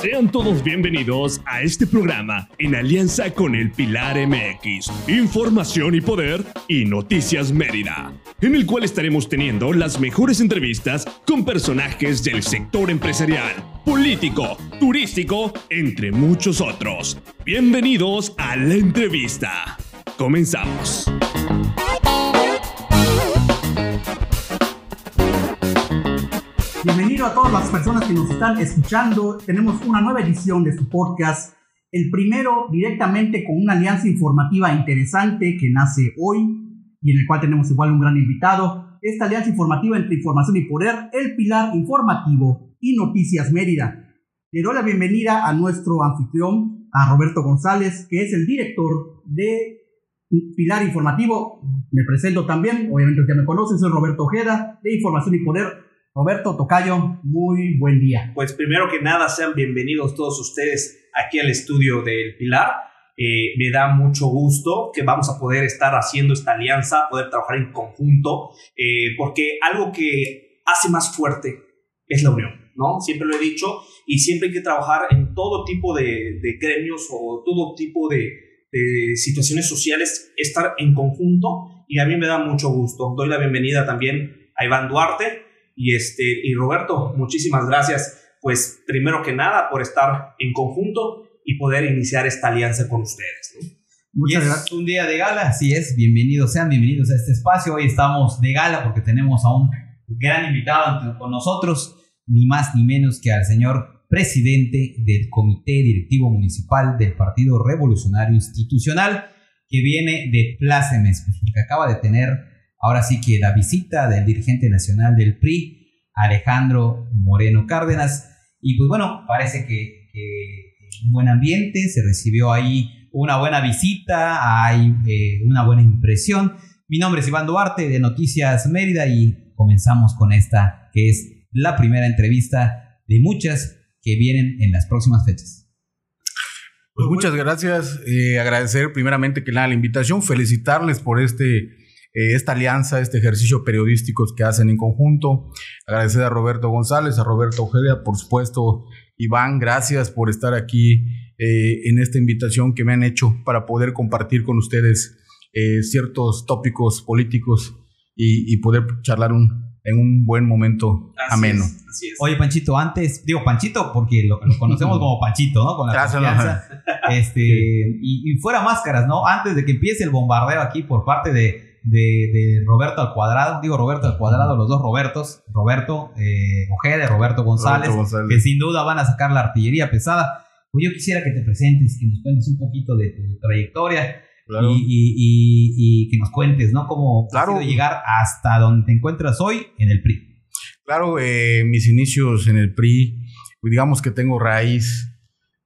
Sean todos bienvenidos a este programa en alianza con el Pilar MX, Información y Poder y Noticias Mérida, en el cual estaremos teniendo las mejores entrevistas con personajes del sector empresarial, político, turístico, entre muchos otros. Bienvenidos a la entrevista. Comenzamos. Bienvenido a todas las personas que nos están escuchando. Tenemos una nueva edición de su podcast. El primero directamente con una alianza informativa interesante que nace hoy y en el cual tenemos igual un gran invitado. Esta alianza informativa entre información y poder, el pilar informativo y noticias Mérida. Le doy la bienvenida a nuestro anfitrión, a Roberto González, que es el director de Pilar Informativo. Me presento también, obviamente ya me conocen, soy Roberto Ojeda, de Información y Poder Roberto Tocayo, muy buen día. Pues primero que nada, sean bienvenidos todos ustedes aquí al estudio del Pilar. Eh, me da mucho gusto que vamos a poder estar haciendo esta alianza, poder trabajar en conjunto, eh, porque algo que hace más fuerte es la unión, ¿no? Siempre lo he dicho y siempre hay que trabajar en todo tipo de, de gremios o todo tipo de, de situaciones sociales, estar en conjunto y a mí me da mucho gusto. Doy la bienvenida también a Iván Duarte, y, este, y Roberto, muchísimas gracias, pues primero que nada por estar en conjunto y poder iniciar esta alianza con ustedes. Muchas gracias. un día de gala, así es, bienvenidos, sean bienvenidos a este espacio. Hoy estamos de gala porque tenemos a un gran invitado con nosotros, ni más ni menos que al señor presidente del Comité Directivo Municipal del Partido Revolucionario Institucional, que viene de Plácemes, pues, porque acaba de tener Ahora sí que la visita del dirigente nacional del PRI, Alejandro Moreno Cárdenas. Y pues bueno, parece que, un buen ambiente, se recibió ahí una buena visita, hay eh, una buena impresión. Mi nombre es Iván Duarte de Noticias Mérida y comenzamos con esta, que es la primera entrevista de muchas que vienen en las próximas fechas. Pues muchas gracias, eh, agradecer primeramente que la invitación, felicitarles por este eh, esta alianza, este ejercicio periodístico que hacen en conjunto. Agradecer a Roberto González, a Roberto Ojeda, por supuesto, Iván, gracias por estar aquí eh, en esta invitación que me han hecho para poder compartir con ustedes eh, ciertos tópicos políticos y, poder charlar en un buen momento ameno. Oye, Panchito, antes, digo Panchito porque lo, conocemos como Panchito, ¿no? Con la confianza. Este, y, y, fuera máscaras, ¿no? Antes de que empiece el bombardeo aquí por parte de, de, Roberto al cuadrado, digo Roberto al cuadrado, los dos Robertos, Roberto eh, Ojeda, Roberto González, que sin duda van a sacar la artillería pesada. Pues yo quisiera que te presentes, que nos cuentes un poquito de tu trayectoria y, que nos cuentes, ¿no? Cómo claro. llegar hasta donde te encuentras hoy en el PRI. Claro, eh, mis inicios en el PRI, digamos que tengo raíz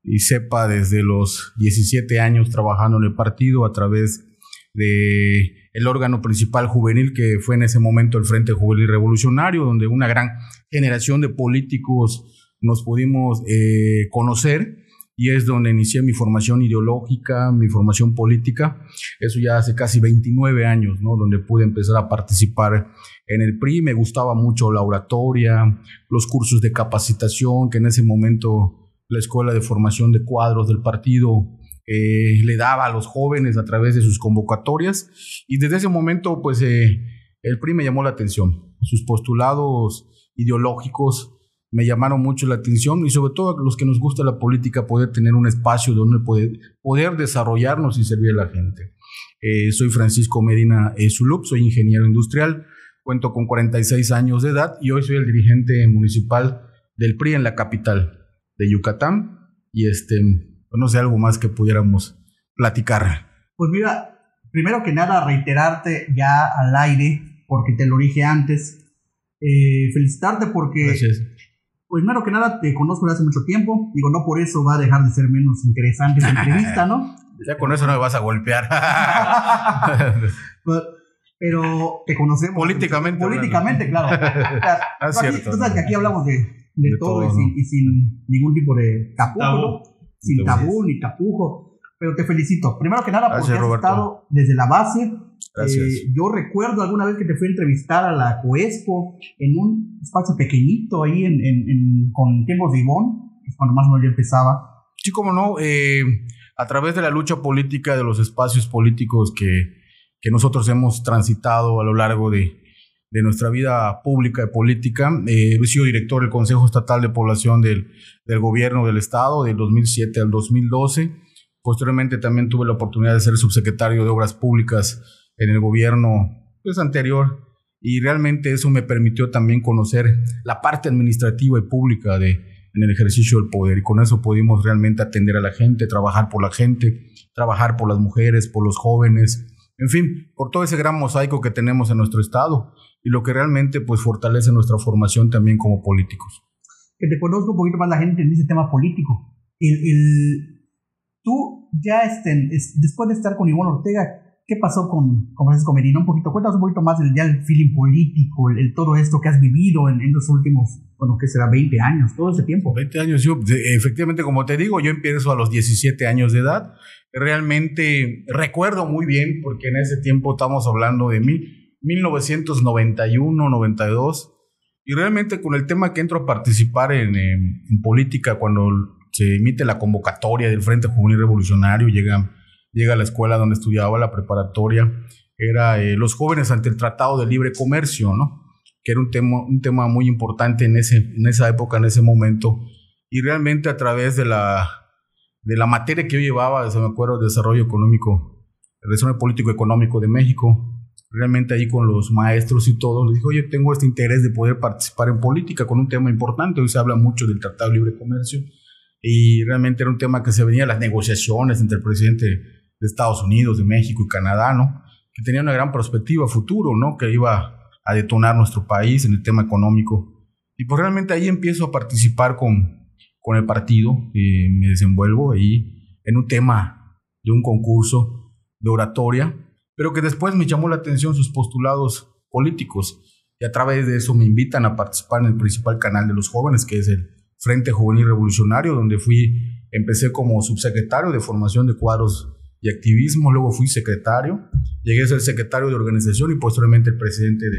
y sepa desde los 17 años trabajando en el partido a través de el órgano principal juvenil que fue en ese momento el Frente Juvenil Revolucionario, donde una gran generación de políticos nos pudimos eh, conocer y es donde inicié mi formación ideológica, mi formación política, eso ya hace casi 29 años, ¿no? donde pude empezar a participar en el PRI, me gustaba mucho la oratoria, los cursos de capacitación, que en ese momento la Escuela de Formación de Cuadros del partido eh, le daba a los jóvenes a través de sus convocatorias y desde ese momento pues eh, el PRI me llamó la atención. Sus postulados ideológicos me llamaron mucho la atención y sobre todo a los que nos gusta la política poder tener un espacio donde poder, poder desarrollarnos y servir a la gente. Eh, soy Francisco Medina Zulup, soy ingeniero industrial, cuento con 46 años de edad y hoy soy el dirigente municipal del PRI en la capital de Yucatán y este no sé, algo más que pudiéramos platicar. Pues mira, primero que nada, reiterarte ya al aire, porque te lo dije antes. Eh, felicitarte porque. Gracias. Pues primero que nada, te conozco desde hace mucho tiempo. Digo, no por eso va a dejar de ser menos interesante esta entrevista, ¿no? Ya con eso no me vas a golpear. pero te conocemos. Políticamente. Políticamente, claro. ah, cierto. Tú sabes que aquí hablamos de, de, todo, y, sin, ningún tipo de tapujo, ¿no? Sin tabú ni tapujo. pero te felicito. Primero que nada, porque Gracias, has Roberto. estado desde la base. Gracias. Eh, yo recuerdo alguna vez que te fui a entrevistar a la Coespo en un espacio pequeñito ahí en, en- en- con tiempos de Ivón, cuando más o menos yo empezaba. Sí, como no, eh, a través de la lucha política, de los espacios políticos que, que nosotros hemos transitado a lo largo de, de nuestra vida pública y política, eh, he sido director del Consejo Estatal de Población del, del Gobierno del Estado del 2007 al 2012. Posteriormente también tuve la oportunidad de ser subsecretario de Obras Públicas en el gobierno pues, anterior. Y realmente eso me permitió también conocer la parte administrativa y pública de, en el ejercicio del poder. Y con eso pudimos realmente atender a la gente, trabajar por la gente, trabajar por las mujeres, por los jóvenes, en fin, por todo ese gran mosaico que tenemos en nuestro estado y lo que realmente pues fortalece nuestra formación también como políticos. Que te conozco un poquito más la gente en ese tema político. El, el- tú ya este, es- después de estar con Ivón Ortega, ¿qué pasó con, con Francisco Medina? Un poquito, cuéntanos un poquito más del ya el feeling político, el, el todo esto que has vivido en, en los últimos, bueno, ¿qué será? 20 años, todo ese tiempo. 20 años, yo, efectivamente, como te digo, yo empiezo a los 17 años de edad. Realmente recuerdo muy bien, porque en ese tiempo estamos hablando de mil, 1991, 92, y realmente con el tema que entro a participar en, en- en política, cuando se emite la convocatoria del Frente Juvenil Revolucionario, llega, llega a la escuela donde estudiaba, la preparatoria, era eh, los jóvenes ante el Tratado de Libre Comercio, ¿no? Que era un tema, un tema muy importante en, ese, en esa época, en ese momento, y realmente a través de la, de la materia que yo llevaba, se me acuerdo, de desarrollo económico, el desarrollo político económico de México, realmente ahí con los maestros y todo, les dije, oye, tengo este interés de poder participar en política con un tema importante, hoy se habla mucho del Tratado de Libre Comercio, y realmente era un tema que se venía las negociaciones entre el presidente de Estados Unidos, de México y Canadá, ¿no? Que tenía una gran perspectiva futuro, ¿no? Que iba a detonar nuestro país en el tema económico. Y pues realmente ahí empiezo a participar con, con el partido, y me desenvuelvo ahí en un tema de un concurso de oratoria, pero que después me llamó la atención sus postulados políticos y a través de eso me invitan a participar en el principal canal de los jóvenes, que es el Frente Juvenil Revolucionario, donde fui, empecé como subsecretario de formación de cuadros y activismo, luego fui secretario, llegué a ser secretario de organización y posteriormente el presidente de,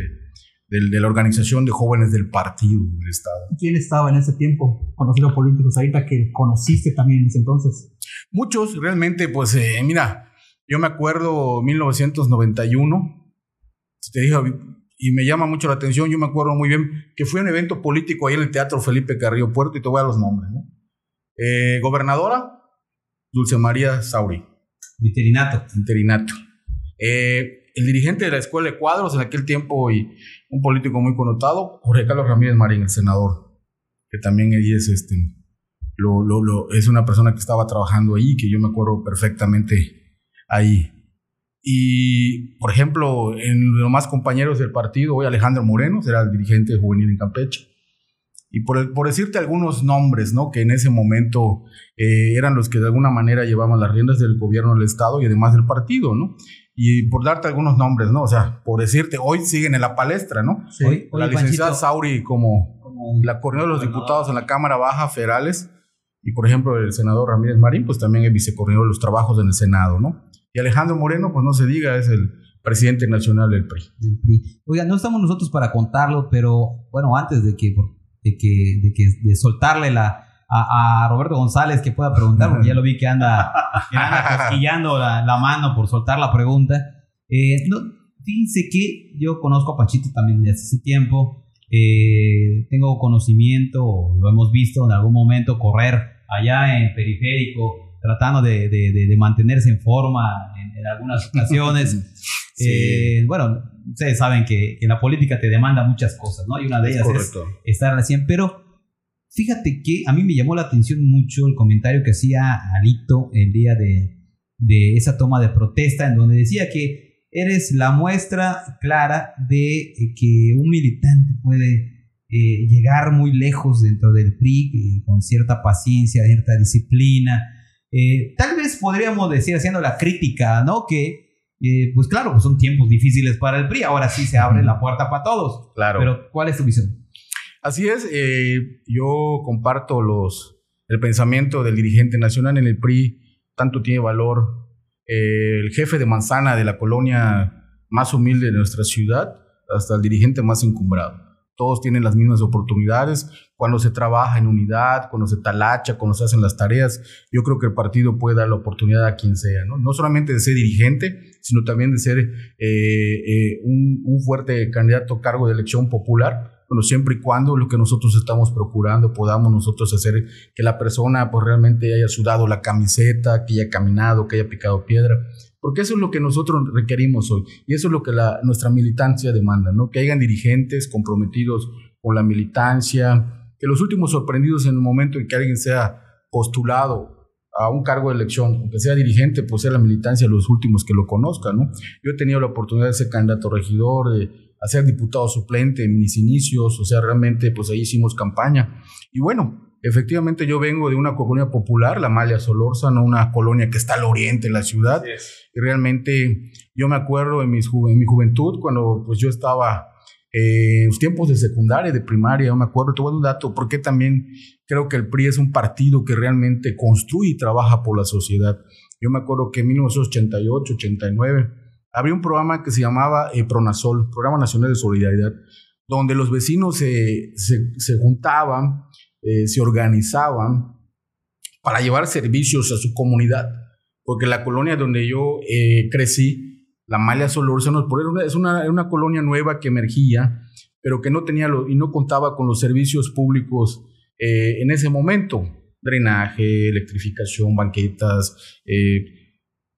de, de la organización de jóvenes del partido del Estado. ¿Quién estaba en ese tiempo conocido políticos ahorita que conociste también en ese entonces? Muchos, realmente, pues, eh, mira, yo me acuerdo 1991, si te y me llama mucho la atención, yo me acuerdo muy bien que fue un evento político ahí en el Teatro Felipe Carrillo Puerto, y te voy a los nombres, ¿no? Eh, gobernadora, Dulce María Sauri, Veterinato. interinato. Eh, el dirigente de la Escuela de Cuadros en aquel tiempo y un político muy connotado, Jorge Carlos Ramírez Marín, el senador, que también ahí es este, lo, lo, lo- es una persona que estaba trabajando ahí, que yo me acuerdo perfectamente ahí. Y, por ejemplo, en los más compañeros del partido, hoy Alejandro Moreno, era el dirigente juvenil en Campeche. Y por, por decirte algunos nombres, ¿no? Que en ese momento eh, eran los que de alguna manera llevaban las riendas del gobierno del Estado y además del partido, ¿no? Y por darte algunos nombres, ¿no? O sea, por decirte, hoy siguen en la palestra, ¿no? Sí. Oye, la oye, licenciada Panchito, Sauri como como- la coordinadora de los diputados en la Cámara Baja federales y por ejemplo el senador Ramírez Marín pues también es vicecoordinador de los trabajos en el Senado, ¿no? Y Alejandro Moreno pues no se diga, es el presidente nacional del PRI. del PRI. Oiga, no estamos nosotros para contarlo, pero bueno, antes de que, de que, de que de soltarle la, a, a Roberto González que pueda preguntar, porque ya lo vi que anda, que anda cosquillando la, la mano por soltar la pregunta. Eh, no, fíjense que yo conozco a Pachito también desde hace tiempo. eh, tengo conocimiento, lo hemos visto en algún momento correr allá en periférico, tratando de, de- de- de mantenerse en forma en, en algunas ocasiones. Sí. Eh, bueno, ustedes saben que, que la política te demanda muchas cosas, ¿no? Y una de Es ellas es correcto. estar 100. Pero fíjate que a mí me llamó la atención mucho el comentario que hacía Alito el día de, de esa toma de protesta, en donde decía que eres la muestra clara de eh, que un militante puede eh, llegar muy lejos dentro del PRI eh, con cierta paciencia, cierta disciplina. Eh, tal vez podríamos decir, haciendo la crítica, ¿no? Que, eh, pues claro, pues son tiempos difíciles para el PRI, ahora sí se abre la puerta para todos. Claro. Pero, ¿cuál es tu visión? Así es, eh, yo comparto los, el pensamiento del dirigente nacional en el PRI. tanto tiene valor eh, el jefe de manzana de la colonia más humilde de nuestra ciudad hasta el dirigente más encumbrado todos tienen las mismas oportunidades. Cuando se trabaja en unidad, cuando se talacha, cuando se hacen las tareas, yo creo que el partido puede dar la oportunidad a quien sea, no, no solamente de ser dirigente, sino también de ser eh, eh, un, un, fuerte candidato a cargo de elección popular. Bueno, siempre y cuando lo que nosotros estamos procurando podamos nosotros hacer que la persona pues realmente haya sudado la camiseta, que haya caminado, que haya picado piedra, porque eso es lo que nosotros requerimos hoy y eso es lo que la, nuestra militancia demanda, ¿no? que hayan dirigentes comprometidos con la militancia, que los últimos sorprendidos en el momento en que alguien sea postulado a un cargo de elección, aunque sea dirigente, pues sea la militancia los últimos que lo conozcan. ¿no? Yo he tenido la oportunidad de ser candidato regidor, de ser diputado suplente en mis inicios, o sea, realmente pues ahí hicimos campaña. Y bueno, Efectivamente, yo vengo de una colonia popular, la Malia Solórzano, una colonia que está al oriente de la ciudad. Y realmente yo me acuerdo en, mis en mi juventud, cuando pues yo estaba eh, en los tiempos de secundaria, de primaria, yo me acuerdo, te voy a dar un dato, porque también creo que el PRI es un partido que realmente construye y trabaja por la sociedad. Yo me acuerdo que en 1988, 89, había un programa que se llamaba eh, PRONASOL, Programa Nacional de Solidaridad, donde los vecinos se, se, se juntaban eh, se organizaban para llevar servicios a su comunidad, porque la colonia donde yo eh, crecí, la Malia Solórzano, es una, una colonia nueva que emergía, pero que no tenía lo, y no contaba con los servicios públicos eh, en ese momento, drenaje, electrificación, banquetas,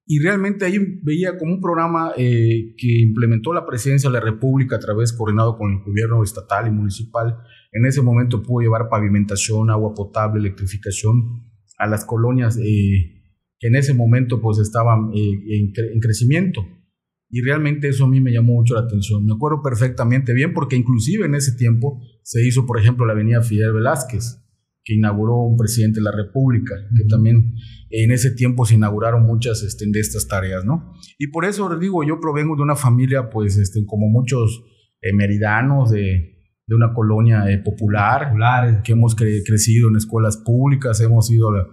y realmente ahí veía como un programa que implementó la presidencia de la República a través coordinado con el gobierno estatal y municipal, en ese momento pudo llevar pavimentación, agua potable, electrificación a las colonias eh, que en ese momento pues estaban eh, en, crecimiento. Y realmente eso a mí me llamó mucho la atención. Me acuerdo perfectamente bien porque inclusive en ese tiempo se hizo, por ejemplo, la avenida Fidel Velázquez, que inauguró un presidente de la República, que también en ese tiempo se inauguraron muchas este, de estas tareas, ¿no? Y por eso digo, yo provengo de una familia, pues, este, como muchos eh, meridanos de, de una colonia eh, popular, que hemos crecido en escuelas públicas, hemos ido eh,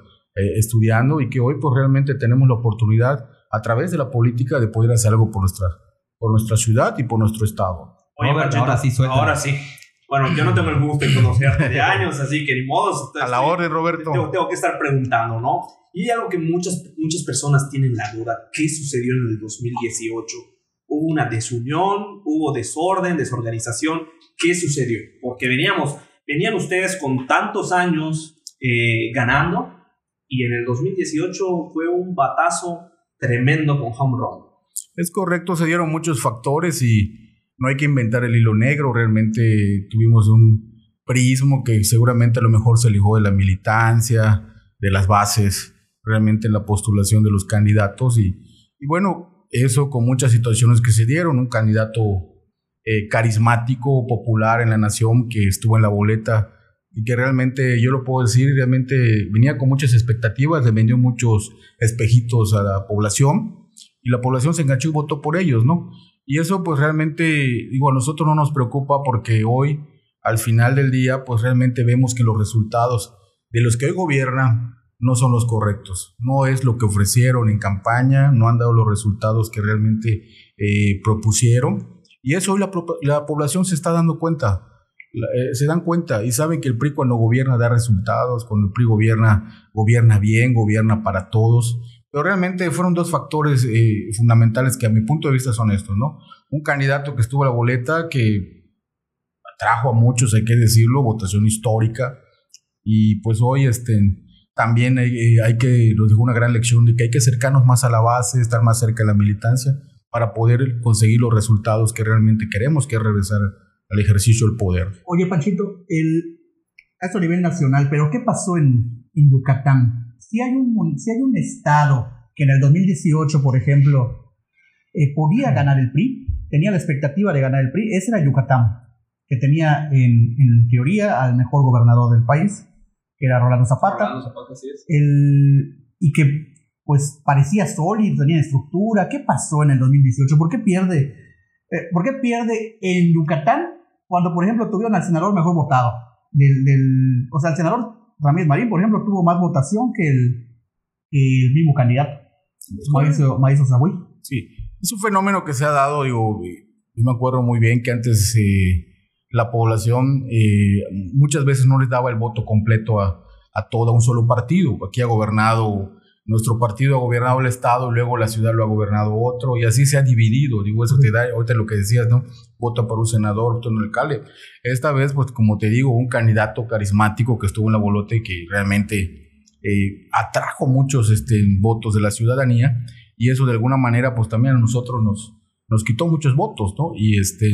estudiando y que hoy pues realmente tenemos la oportunidad a través de la política de poder hacer algo por nuestra, por nuestra ciudad y por nuestro estado. Oye, ahora sí, Ahora sí. Bueno, yo no tengo el gusto de conocerte de años, así que ni modo. A la orden, Roberto. Tengo, tengo, que estar preguntando, ¿no? Y algo que muchas, muchas personas tienen la duda, ¿qué sucedió en el 2018? Hubo una desunión, hubo desorden, desorganización. ¿Qué sucedió? Porque veníamos, venían ustedes con tantos años eh, ganando y en el 2018 fue un batazo tremendo con home run. Es correcto, se dieron muchos factores y no hay que inventar el hilo negro. Realmente tuvimos un prismo que seguramente a lo mejor se alejó de la militancia, de las bases, realmente en la postulación de los candidatos y, y bueno, eso con muchas situaciones que se dieron. Un candidato eh, carismático, popular en la nación, que estuvo en la boleta y que realmente, yo lo puedo decir, realmente venía con muchas expectativas, le vendió muchos espejitos a la población y la población se enganchó y votó por ellos, ¿no? Y eso pues realmente, digo, a nosotros no nos preocupa porque hoy, al final del día, pues realmente vemos que los resultados de los que hoy gobiernan no son los correctos. No es lo que ofrecieron en campaña, no han dado los resultados que realmente eh, propusieron. Y eso hoy la, la población se está dando cuenta. Eh, se dan cuenta y saben que el PRI cuando gobierna da resultados, cuando el PRI gobierna, gobierna bien, gobierna para todos. Pero realmente fueron dos factores eh, fundamentales que a mi punto de vista son estos, ¿no? Un candidato que estuvo a la boleta que atrajo a muchos, hay que decirlo, votación histórica. Y pues hoy este, también hay, eh, hay que, lo digo, una gran lección de que hay que acercarnos más a la base, estar más cerca de la militancia para poder conseguir los resultados que realmente queremos, que es regresar al ejercicio del poder. Oye, Panchito, el, esto a nivel nacional, pero ¿qué pasó en, en Yucatán? Si hay, un, si hay un estado que en el 2018, por ejemplo, eh, podía ganar el PRI, tenía la expectativa de ganar el PRI, ese era Yucatán, que tenía en, en teoría al mejor gobernador del país, era Rolando Zapata. Rolando Zapata, sí es. El, y que pues parecía sólido, tenía estructura. ¿Qué pasó en el 2018? ¿Por qué pierde? Eh, ¿Por qué pierde en Yucatán cuando, por ejemplo, tuvieron al senador mejor votado? Del, del, o sea, el senador Ramírez Marín, por ejemplo, tuvo más votación que el, el mismo candidato, Mauricio, Mauricio Zahui. Sí, es un fenómeno que se ha dado, digo, yo me acuerdo muy bien que antes eh, la población eh, muchas veces no les daba el voto completo a, a todo un solo partido. Aquí ha gobernado, nuestro partido ha gobernado el Estado, luego la ciudad lo ha gobernado otro, y así se ha dividido. Digo, eso te da, ahorita lo que decías, ¿no? Vota por un senador, vota por un alcalde. Esta vez, pues como te digo, un candidato carismático que estuvo en la bolota y que realmente eh, atrajo muchos este, votos de la ciudadanía, y eso de alguna manera, pues también a nosotros nos, nos quitó muchos votos, ¿no? Y este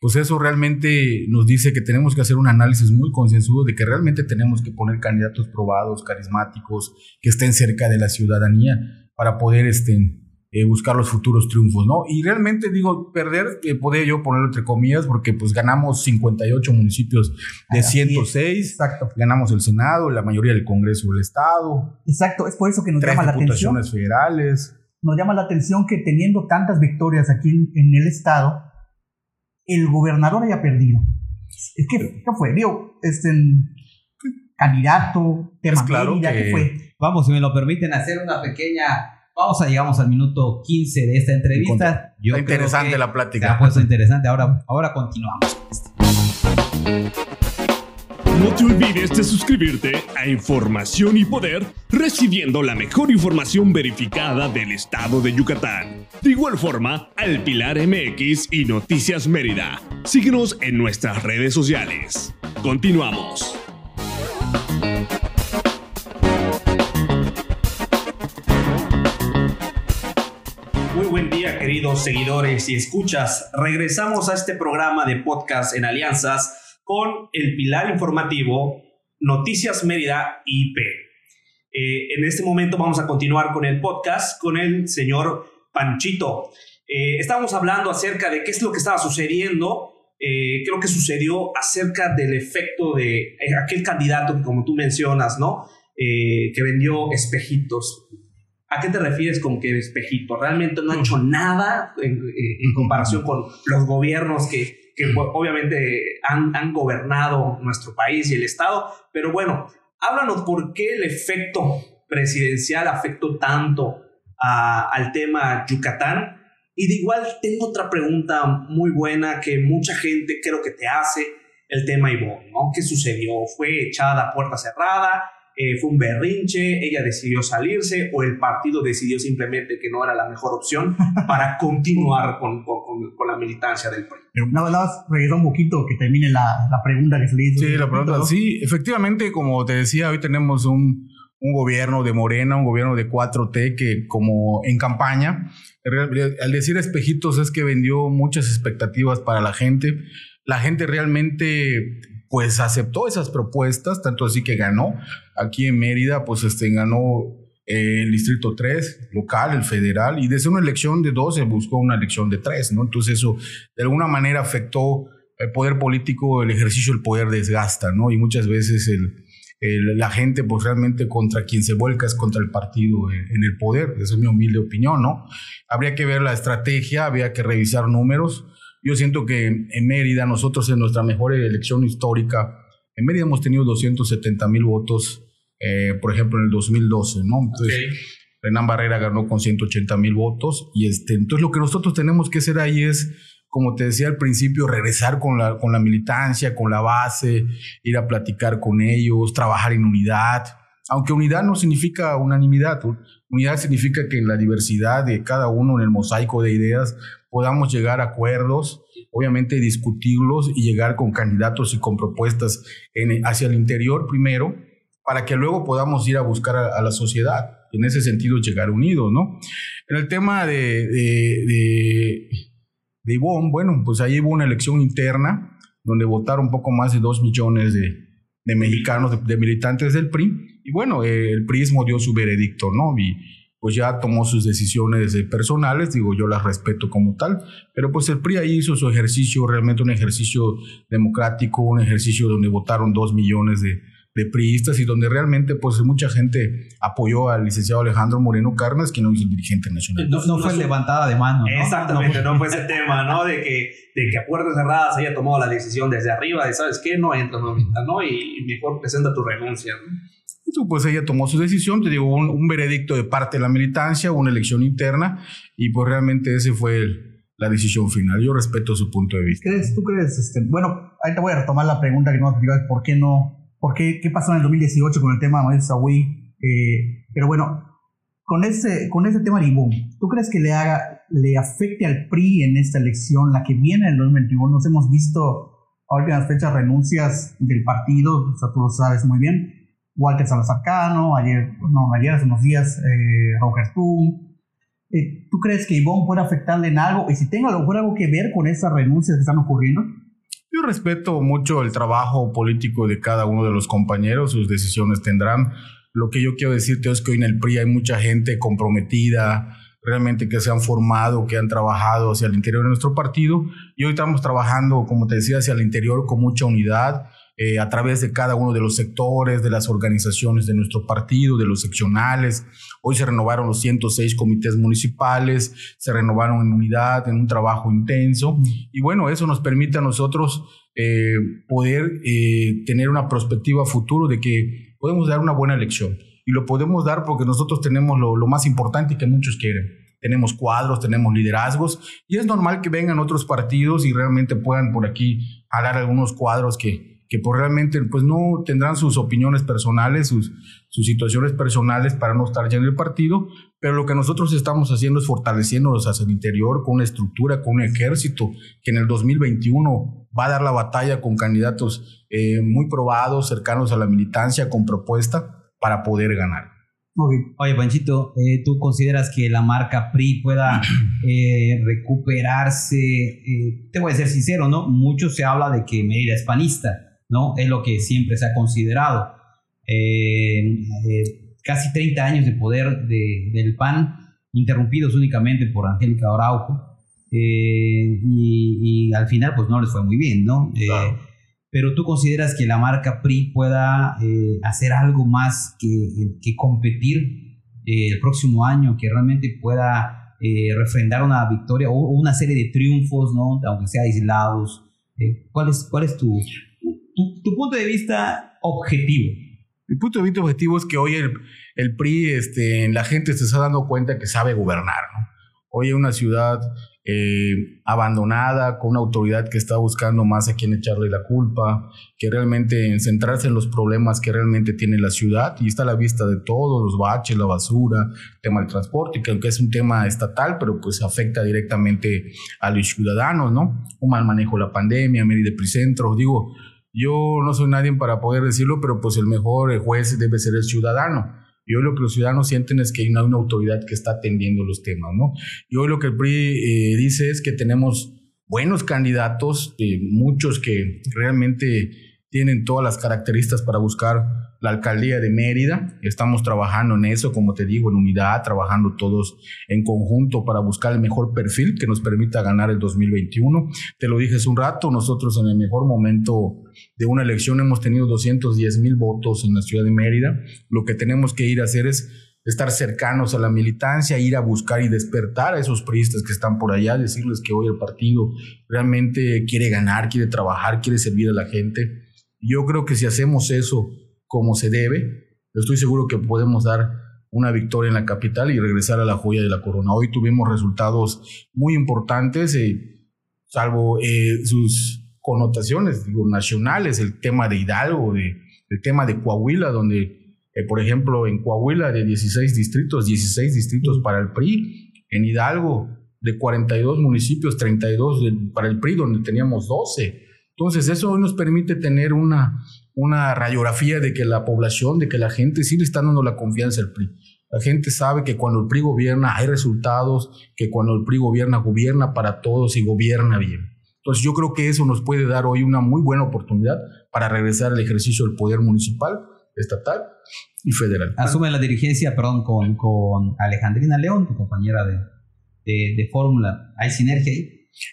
pues eso realmente nos dice que tenemos que hacer un análisis muy consensuado de que realmente tenemos que poner candidatos probados, carismáticos, que estén cerca de la ciudadanía para poder este, eh, buscar los futuros triunfos, ¿no? Y realmente digo, perder, eh, podría yo ponerlo entre comillas, porque pues ganamos 58 municipios de 106, Exacto. ganamos el Senado, la mayoría del Congreso del Estado, Exacto, es por eso que nos llama la atención. federales. Nos llama la atención que teniendo tantas victorias aquí en, en el estado, el gobernador haya perdido. Es que, ¿qué fue? Digo, este candidato, tema Es claro Mérida, que- ¿qué fue? Vamos, si me lo permiten, hacer una pequeña pausa. Llegamos al minuto 15 de esta entrevista. Yo Está creo interesante que la Se ha plática. puesto interesante. Ahora, ahora continuamos. No te olvides de suscribirte a Información y Poder, recibiendo la mejor información verificada del estado de Yucatán. De igual forma, al Pilar MX y Noticias Mérida. Síguenos en nuestras redes sociales. Continuamos. Muy buen día, queridos seguidores y escuchas. Regresamos a este programa de podcast en alianzas con el pilar informativo Noticias Mérida IP. Eh, en este momento vamos a continuar con el podcast con el señor Panchito. Eh, estábamos hablando acerca de qué es lo que estaba sucediendo. Eh, creo que sucedió acerca del efecto de eh, aquel candidato que, como tú mencionas, ¿no? Eh, que vendió espejitos. ¿A qué te refieres con que espejito? Realmente no ha hecho nada en, eh, en comparación con los gobiernos que, que pues, obviamente han, han gobernado nuestro país y el Estado. Pero bueno, háblanos por qué el efecto presidencial afectó tanto a- al tema Yucatán. Y de igual tengo otra pregunta muy buena que mucha gente creo que te hace, el tema Ivonne, ¿no? ¿Qué sucedió? ¿Fue echada a puerta cerrada? Eh, ¿Fue un berrinche? ¿Ella decidió salirse? ¿O el partido decidió simplemente que no era la mejor opción para continuar con, con- con- con la militancia del PRI? Nada, nada más regresar un poquito que termine la, la pregunta que se le hizo. Sí, la pregunta, ¿no? sí, efectivamente, como te decía, hoy tenemos un, un gobierno de Morena, un gobierno de 4T que como en campaña, al decir espejitos es que vendió muchas expectativas para la gente. La gente realmente pues aceptó esas propuestas, tanto así que ganó. Aquí en Mérida pues este, ganó eh, el distrito 3 local, el federal, y desde una elección de 2 se buscó una elección de 3, ¿no? Entonces eso de alguna manera afectó el poder político, el ejercicio del poder desgasta, ¿no? Y muchas veces el, la gente, pues realmente contra quien se vuelca es contra el partido en, en el poder. Esa es mi humilde opinión, ¿no? Habría que ver la estrategia, habría que revisar números. Yo siento que en Mérida, nosotros en nuestra mejor elección histórica, en Mérida hemos tenido 270 mil votos, eh, por ejemplo, en el 2012, ¿no? Entonces, Renan Barrera ganó con 180 mil votos. Y este, entonces lo que nosotros tenemos que hacer ahí es, como te decía al principio, regresar con la, con la militancia, con la base, ir a platicar con ellos, trabajar en unidad. Aunque unidad no significa unanimidad, unidad significa que en la diversidad de cada uno, en el mosaico de ideas, podamos llegar a acuerdos, obviamente discutirlos y llegar con candidatos y con propuestas hacia el interior primero, para que luego podamos ir a buscar a, la sociedad. En ese sentido, llegar unidos, ¿no? En el tema de, de, de, Ivonne, bueno, pues ahí hubo una elección interna donde votaron un poco más de dos millones de, de mexicanos, de militantes del PRI. Y bueno, eh, el PRIismo dio su veredicto, ¿no? Y pues ya tomó sus decisiones personales, digo, yo las respeto como tal, pero pues el PRI ahí hizo su ejercicio, realmente un ejercicio democrático, un ejercicio donde votaron dos millones de, de priistas y donde realmente pues mucha gente apoyó al licenciado Alejandro Moreno Carnas, que no es el dirigente nacional. No, no fue levantada de mano. ¿no? Exactamente, No no fue ese tema, ¿no? De que, de que a puertas cerradas haya tomado la decisión desde arriba de, ¿sabes qué? No entras, no, ¿no? Y mejor presenta tu renuncia, ¿no? Pues ella tomó su decisión, te digo, un, veredicto de parte de la militancia, una elección interna, y pues realmente ese fue la decisión final. Yo respeto su punto de vista. ¿Crees, ¿Tú crees? Este, bueno, ahí te voy a retomar la pregunta que no te ¿por qué no? ¿Por qué, qué pasó en el 2018 con el tema de Manuel Sawi? Eh, pero bueno, con ese, con ese tema de Ivonne, ¿tú crees que le, haga, le afecte al PRI en esta elección, la que viene en el 2021? Nos hemos visto en las fechas renuncias del partido, o sea, tú lo sabes muy bien Walter Salazar Cano, ayer, no, ayer hace unos días, eh, Roger Tum. Eh, ¿Tú crees que Ivonne puede afectarle en algo? Y si tengo algo, algo que ver con esas renuncias que están ocurriendo. Yo respeto mucho el trabajo político de cada uno de los compañeros, sus decisiones tendrán. Lo que yo quiero decirte es que hoy en el PRI hay mucha gente comprometida, realmente que se han formado, que han trabajado hacia el interior de nuestro partido y hoy estamos trabajando, como te decía, hacia el interior con mucha unidad eh, a través de cada uno de los sectores, de las organizaciones de nuestro partido, de los seccionales. Hoy se renovaron los 106 comités municipales, se renovaron en unidad, en un trabajo intenso. Y bueno, eso nos permite a nosotros eh, poder eh, tener una perspectiva futuro de que podemos dar una buena elección. Y lo podemos dar porque nosotros tenemos lo, lo más importante que muchos quieren tenemos cuadros, tenemos liderazgos y es normal que vengan otros partidos y realmente puedan por aquí jalar algunos cuadros que, que pues realmente pues no tendrán sus opiniones personales, sus, sus situaciones personales para no estar ya en el partido, pero lo que nosotros estamos haciendo es fortaleciéndolos hacia el interior con una estructura, con un ejército que en el 2021 va a dar la batalla con candidatos eh, muy probados, cercanos a la militancia, con propuesta para poder ganar. Oye, Panchito, eh, ¿tú consideras que la marca PRI pueda eh, recuperarse? te voy a ser sincero, ¿no? Mucho se habla de que Mérida es panista ¿no? Es lo que siempre se ha considerado. Eh, eh, casi 30 años de poder del PAN, interrumpidos únicamente por Angélica Araujo, eh, y, al final pues no les fue muy bien, ¿no? pero tú consideras que la marca PRI pueda hacer algo más que, que competir el próximo año, que realmente pueda refrendar una victoria o una serie de triunfos, ¿no? Aunque sea aislados. ¿cuál, es, ¿Cuál es tu, tu, punto de vista objetivo. Mi punto de vista objetivo es que hoy el, el PRI, este, la gente se está dando cuenta que sabe gobernar. ¿no? Hoy es una ciudad eh, abandonada, con una autoridad que está buscando más a quién echarle la culpa, que realmente centrarse en los problemas que realmente tiene la ciudad y está a la vista de todos, los baches, la basura, el tema del transporte, que aunque es un tema estatal, pero pues afecta directamente a los ciudadanos, ¿no? Un mal manejo de la pandemia, Mérida Pricentro, digo, yo no soy nadie para poder decirlo, pero pues el mejor juez debe ser el ciudadano. Y hoy lo que los ciudadanos sienten es que hay una, autoridad que está atendiendo los temas, ¿no? Y hoy lo que el PRI eh, dice es que tenemos buenos candidatos, eh, muchos que realmente tienen todas las características para buscar la alcaldía de Mérida. Estamos trabajando en eso, como te digo, en unidad, trabajando todos en conjunto para buscar el mejor perfil que nos permita ganar el 2021. Te lo dije hace un rato, nosotros en el mejor momento de una elección hemos tenido 210 mil votos en la ciudad de Mérida. Lo que tenemos que ir a hacer es estar cercanos a la militancia, ir a buscar y despertar a esos priistas que están por allá, decirles que hoy el partido realmente quiere ganar, quiere trabajar, quiere servir a la gente. Yo creo que si hacemos eso como se debe, estoy seguro que podemos dar una victoria en la capital y regresar a la joya de la corona. Hoy tuvimos resultados muy importantes, eh, salvo eh, sus connotaciones nacionales, el tema de Hidalgo, de, el tema de Coahuila, donde, eh, por ejemplo, en Coahuila de 16 distritos, 16 distritos para el PRI, en Hidalgo de 42 municipios, 32 para el PRI, donde teníamos 12. Entonces, eso hoy nos permite tener una, una radiografía de que la población, de que la gente sí le está dando la confianza al PRI. La gente sabe que cuando el PRI gobierna hay resultados, que cuando el PRI gobierna, gobierna para todos y gobierna bien. Entonces yo creo que eso nos puede dar hoy una muy buena oportunidad para regresar al ejercicio del poder municipal, estatal y federal. Asume la dirigencia, perdón, con, con Alejandrina León, tu compañera de, de, de fórmula. ¿Hay sinergia ahí?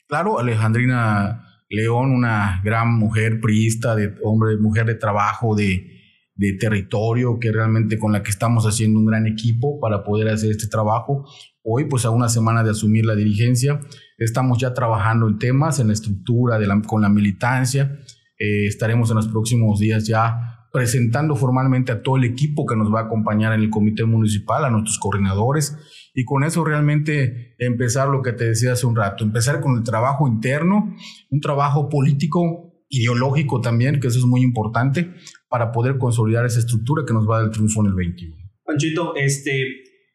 Claro, Alejandrina León, una gran mujer priista, de hombre, mujer de trabajo, de, de territorio, que realmente con la que estamos haciendo un gran equipo para poder hacer este trabajo. Hoy, pues a una semana de asumir la dirigencia, estamos ya trabajando en temas, en la estructura, con la militancia. Eh, estaremos en los próximos días ya presentando formalmente a todo el equipo que nos va a acompañar en el comité municipal, a nuestros coordinadores, y con eso realmente empezar lo que te decía hace un rato, empezar con el trabajo interno, un trabajo político, ideológico también, que eso es muy importante, para poder consolidar esa estructura que nos va a dar el triunfo en el 21. Panchito, este,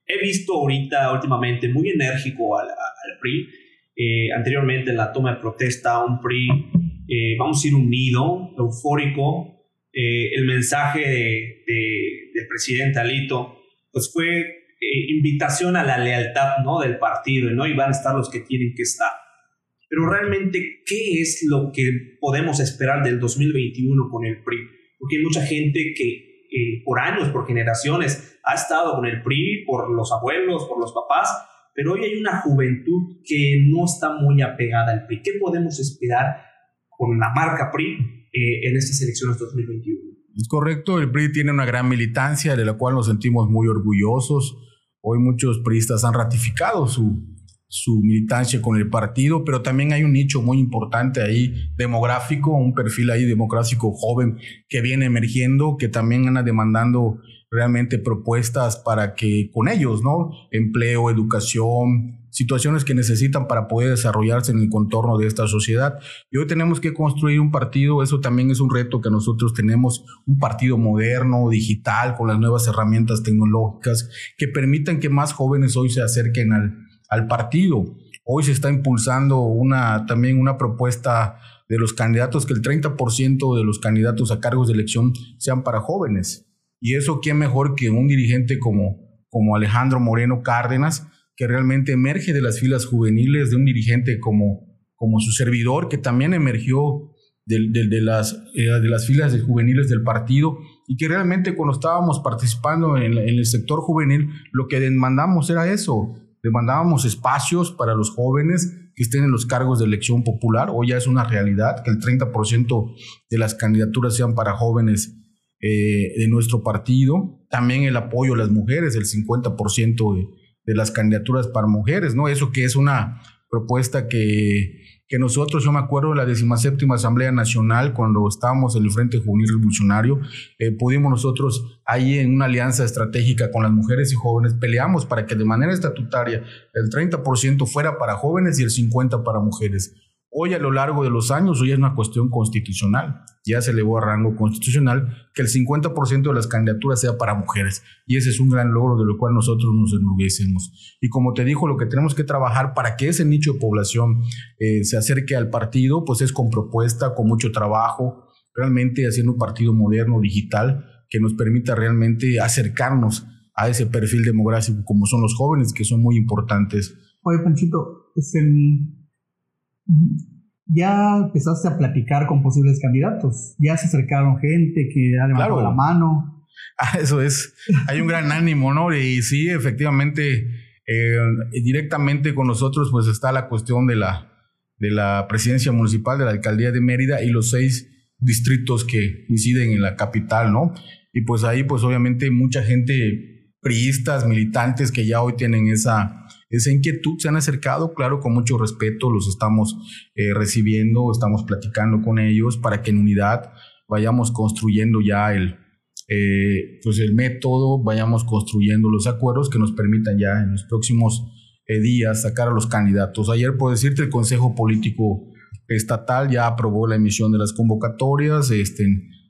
he visto ahorita últimamente muy enérgico al, al PRI, eh, anteriormente en la toma de protesta, un PRI, eh, vamos a ir unido, eufórico, eh, el mensaje de, del presidente Alito, pues fue eh, invitación a la lealtad ¿no? del partido, ¿no? y van a estar los que tienen que estar. Pero realmente, ¿qué es lo que podemos esperar del 2021 con el PRI? Porque hay mucha gente que eh, por años, por generaciones, ha estado con el PRI, por los abuelos, por los papás, pero hoy hay una juventud que no está muy apegada al PRI. ¿Qué podemos esperar con la marca PRI eh, en estas elecciones 2021. Es correcto, el PRI tiene una gran militancia de la cual nos sentimos muy orgullosos. Hoy muchos priistas han ratificado su, su militancia con el partido, pero también hay un nicho muy importante ahí demográfico, un perfil ahí demográfico joven que viene emergiendo, que también anda demandando realmente propuestas para que con ellos, ¿no? Empleo, educación, situaciones que necesitan para poder desarrollarse en el contorno de esta sociedad. Y hoy tenemos que construir un partido, eso también es un reto que nosotros tenemos, un partido moderno, digital, con las nuevas herramientas tecnológicas que permitan que más jóvenes hoy se acerquen al, al partido. Hoy se está impulsando una, también una propuesta de los candidatos, que el 30% de los candidatos a cargos de elección sean para jóvenes. Y eso, ¿quién mejor que un dirigente como, como Alejandro Moreno Cárdenas, que realmente emerge de las filas juveniles, de un dirigente como, como su servidor, que también emergió de, de, las, eh, de las filas de juveniles del partido y que realmente cuando estábamos participando en, en, el sector juvenil, lo que demandamos era eso, demandábamos espacios para los jóvenes que estén en los cargos de elección popular, hoy ya es una realidad que el 30% de las candidaturas sean para jóvenes eh, de nuestro partido, también el apoyo a las mujeres, el 50% de, de las candidaturas para mujeres, ¿no? Eso que es una propuesta que, que nosotros, yo me acuerdo de la 17 Asamblea Nacional, cuando estábamos en el Frente Juvenil Revolucionario, eh, pudimos nosotros ahí en una alianza estratégica con las mujeres y jóvenes, peleamos para que de manera estatutaria el 30% fuera para jóvenes y el 50% para mujeres. Hoy a lo largo de los años, hoy es una cuestión constitucional. Ya se elevó a rango constitucional que el 50% de las candidaturas sea para mujeres. Y ese es un gran logro de lo cual nosotros nos enorgullecemos. Y como te dijo, lo que tenemos que trabajar para que ese nicho de población eh, se acerque al partido, pues es con propuesta, con mucho trabajo, realmente haciendo un partido moderno, digital, que nos permita realmente acercarnos a ese perfil demográfico como son los jóvenes, que son muy importantes. Oye, Panchito, es el ya empezaste a platicar con posibles candidatos, ya se acercaron gente que ha levantado claro. la mano. Ah, eso es, hay un gran ánimo, ¿no? Y sí, efectivamente, eh, directamente con nosotros pues está la cuestión de la, de la presidencia municipal, de la alcaldía de Mérida y los seis distritos que inciden en la capital, ¿no? Y pues ahí pues obviamente mucha gente, priistas, militantes que ya hoy tienen esa esa inquietud, se han acercado, claro, con mucho respeto, los estamos eh, recibiendo, estamos platicando con ellos para que en unidad vayamos construyendo ya el, eh, pues el método, vayamos construyendo los acuerdos que nos permitan ya en los próximos eh, días sacar a los candidatos. Ayer, por decirte, el Consejo Político Estatal ya aprobó la emisión de las convocatorias, este,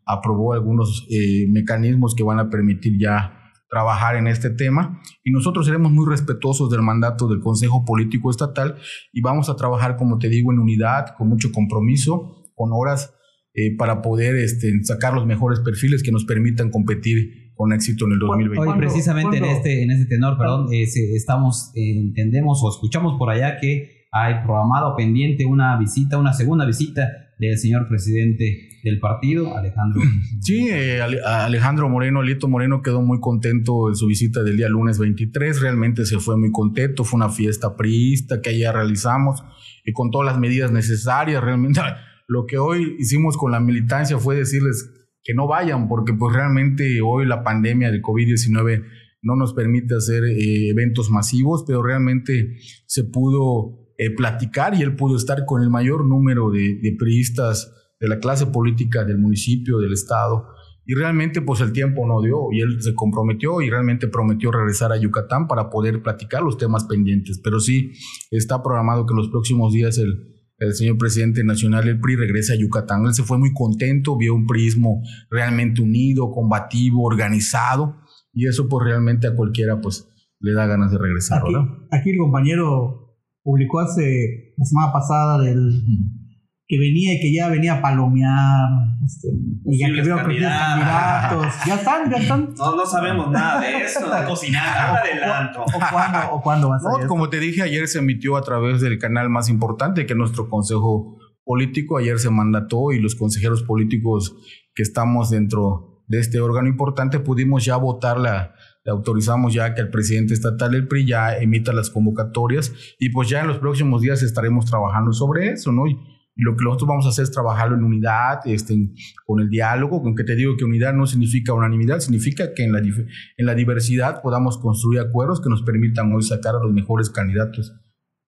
aprobó algunos mecanismos que van a permitir ya trabajar en este tema y nosotros seremos muy respetuosos del mandato del Consejo Político Estatal y vamos a trabajar, como te digo, en unidad, con mucho compromiso, con horas eh, para poder este, sacar los mejores perfiles que nos permitan competir con éxito en el 2020. Hoy precisamente en este, en este tenor, perdón, eh, estamos, eh, entendemos o escuchamos por allá que hay programado pendiente una visita, una segunda visita del señor presidente del partido, Alejandro. Sí, eh, Alejandro Moreno, Lito Moreno quedó muy contento en su visita del día lunes 23, realmente se fue muy contento, fue una fiesta priista que allá realizamos y con todas las medidas necesarias, realmente lo que hoy hicimos con la militancia fue decirles que no vayan, porque pues realmente hoy la pandemia de COVID-19 no nos permite hacer eh, eventos masivos, pero realmente se pudo eh, platicar y él pudo estar con el mayor número de, de priistas de la clase política del municipio, del estado, Y realmente pues el tiempo no dio y él se comprometió y realmente prometió regresar a Yucatán para poder platicar los temas pendientes. Pero sí está programado que en los próximos días el, el señor presidente nacional del PRI regrese a Yucatán. Él se fue muy contento, vio un prismo realmente unido, combativo, organizado y eso pues realmente a cualquiera pues le da ganas de regresar, Aquí, ¿verdad? aquí el compañero publicó hace la semana pasada del que venía y que ya venía a palomear este, y ya que veo que tiene candidatos. Ya están, ya están. No, no sabemos nada de eso. Está cocinando. Un adelanto. ¿O cuándo, o cuándo va a No, salir? como te dije, ayer se emitió a través del canal más importante que es nuestro Consejo Político. Ayer se mandató y los consejeros políticos que estamos dentro de este órgano importante pudimos ya votar la, le autorizamos ya que el presidente estatal del PRI ya emita las convocatorias y pues ya en los próximos días estaremos trabajando sobre eso, ¿no? Y, y lo que nosotros vamos a hacer es trabajarlo en unidad, este, con el diálogo, aunque te digo que unidad no significa unanimidad, significa que en la, en la diversidad podamos construir acuerdos que nos permitan hoy sacar a los mejores candidatos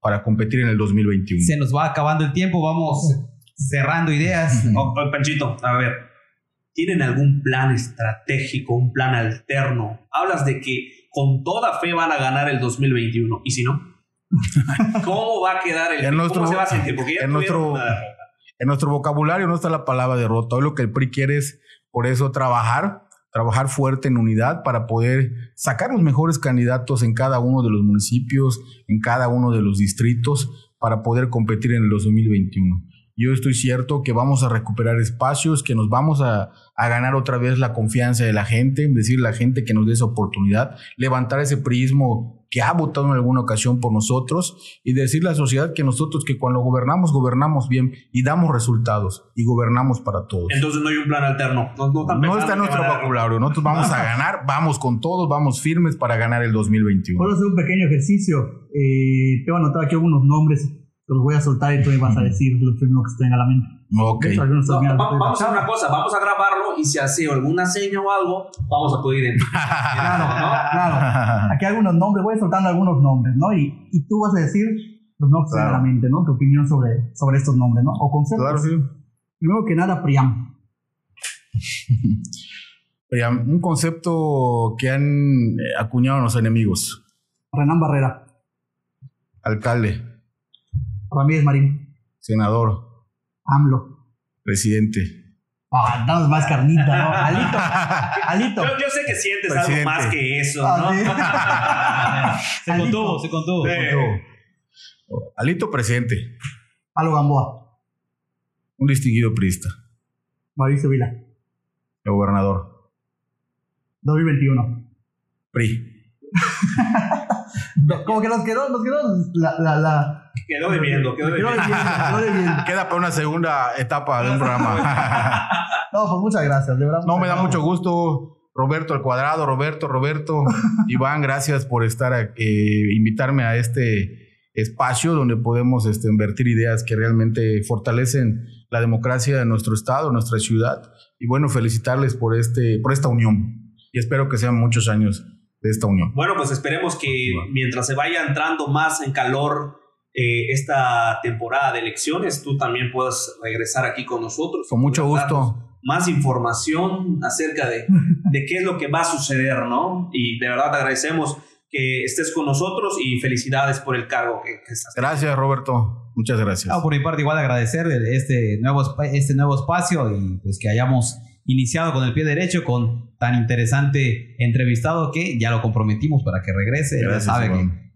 para competir en el 2021. Se nos va acabando el tiempo, vamos cerrando ideas. O- o, Panchito, a ver, ¿tienen algún plan estratégico, un plan alterno? Hablas de que con toda fe van a ganar el 2021. ¿Y si no? ¿Cómo va a quedar el En ¿Cómo nuestro- se va a sentir? Porque ya en tuvieron nuestro- una- En nuestro vocabulario no está la palabra derrota. Hoy lo que el PRI quiere es, por eso, trabajar, trabajar fuerte en unidad para poder sacar los mejores candidatos en cada uno de los municipios, en cada uno de los distritos, para poder competir en el 2021. Yo estoy cierto que vamos a recuperar espacios, que nos vamos a, a ganar otra vez la confianza de la gente, decir la gente que nos dé esa oportunidad, levantar ese prismo que ha votado en alguna ocasión por nosotros y decirle a la sociedad que nosotros que cuando gobernamos, gobernamos bien y damos resultados y gobernamos para todos. Entonces no hay un plan alterno. No, está en nuestro vocabulario, nosotros vamos a ganar, vamos con todos, vamos firmes para ganar el 2021. Puedo hacer un pequeño ejercicio. Eh, tengo anotado aquí algunos nombres. Los voy a soltar y tú me vas a decir lo primero que se te venga a la mente. Ok. No, va- vamos a hacer una cosa, vamos a grabarlo y si hace alguna seña o algo, vamos a poder identificar. Claro, ¿no? claro. Aquí hay algunos nombres, voy soltando algunos nombres, ¿no? Y, y tú vas a decir los nombres que se te vengan a la mente, ¿no? Tu opinión sobre, sobre estos nombres, ¿no? O conceptos. Claro, sí. Primero que nada, Priam. Oiga, Un concepto que han eh, acuñado los enemigos. Renan Barrera. Alcalde, Ramírez Marín. senador, AMLO. presidente. Ah, danos más carnita, ¿no? Alito. Alito. Yo, yo sé que sientes Presidente. algo más que eso, ¿no? Ah, sí. Se contuvo, se contuvo. Sí. Alito, presidente. Palo Gamboa. Un distinguido priista. Mauricio Vila. El gobernador. 2021. PRI. No, Como que nos quedó, nos quedó la, la, la, Quedó debiendo, quedó quedó debiendo. quedó debiendo. Queda para una segunda etapa de un programa. No, pues muchas gracias, de verdad. No, me da mucho gusto. Roberto al cuadrado, Roberto, Roberto, Iván, gracias por estar, eh, invitarme a este espacio donde podemos este, invertir ideas que realmente fortalecen la democracia de nuestro estado, nuestra ciudad. Y bueno, felicitarles por, este, por esta unión. Y espero que sean muchos años de esta unión. Bueno, pues esperemos que mientras se vaya entrando más en calor eh, esta temporada de elecciones, tú también puedas regresar aquí con nosotros. Con mucho gusto. Más información acerca de, de qué es lo que va a suceder, ¿no? Y de verdad te agradecemos que estés con nosotros y felicidades por el cargo que, que estás. Gracias, Roberto. Muchas gracias. Ah, por mi parte, igual agradecer este nuevo, este nuevo espacio y pues que hayamos iniciado con el pie derecho con tan interesante entrevistado que ya lo comprometimos para que regrese. Él ya Gracias, sabe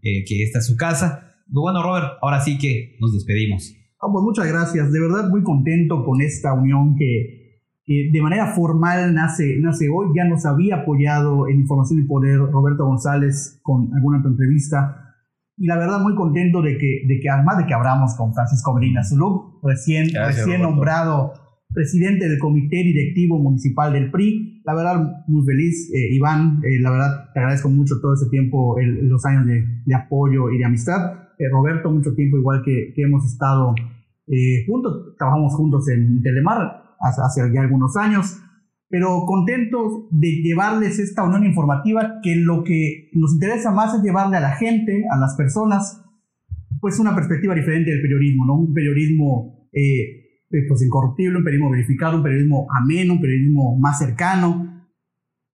que, eh, que esta es su casa. Pues bueno, Robert, ahora sí que nos despedimos. Ah, pues muchas gracias. De verdad muy contento con esta unión que, que de manera formal nace, nace hoy. Ya nos había apoyado en Información y Poder Roberto González con alguna otra entrevista. Y la verdad muy contento de que, de que además de que hablamos con Francisco Medina Zulú, recién, Gracias, recién Roberto. nombrado presidente del Comité Directivo Municipal del PRI. La verdad muy feliz, eh, Iván. eh, la verdad te agradezco mucho todo ese tiempo, el- los años de, de apoyo y de amistad. Eh, Roberto, mucho tiempo igual que, hemos estado eh, juntos, trabajamos juntos en Telemar hace, ya algunos años, pero contentos de llevarles esta unión informativa que lo que nos interesa más es llevarle a la gente, a las personas, pues una perspectiva diferente del periodismo, ¿no? Un periodismo eh, eh, pues incorruptible, un periodismo verificado, un periodismo ameno, un periodismo más cercano.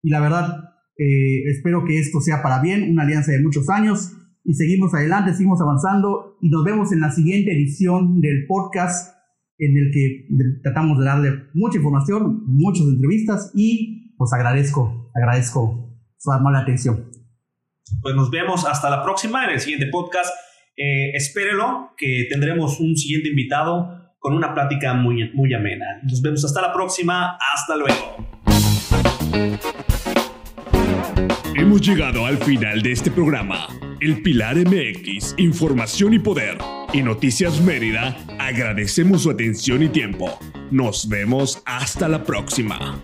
Y la verdad, espero que esto sea para bien, una alianza de muchos años. Y seguimos adelante, seguimos avanzando y nos vemos en la siguiente edición del podcast en el que tratamos de darle mucha información, muchas entrevistas y pues agradezco, agradezco su amable atención. Pues nos vemos hasta la próxima en el siguiente podcast. Eh, espérelo, que tendremos un siguiente invitado con una plática muy, muy amena. Nos vemos hasta la próxima. Hasta luego. Hemos llegado al final de este programa. El Pilar MX, Información y Poder y Noticias Mérida, agradecemos su atención y tiempo. Nos vemos hasta la próxima.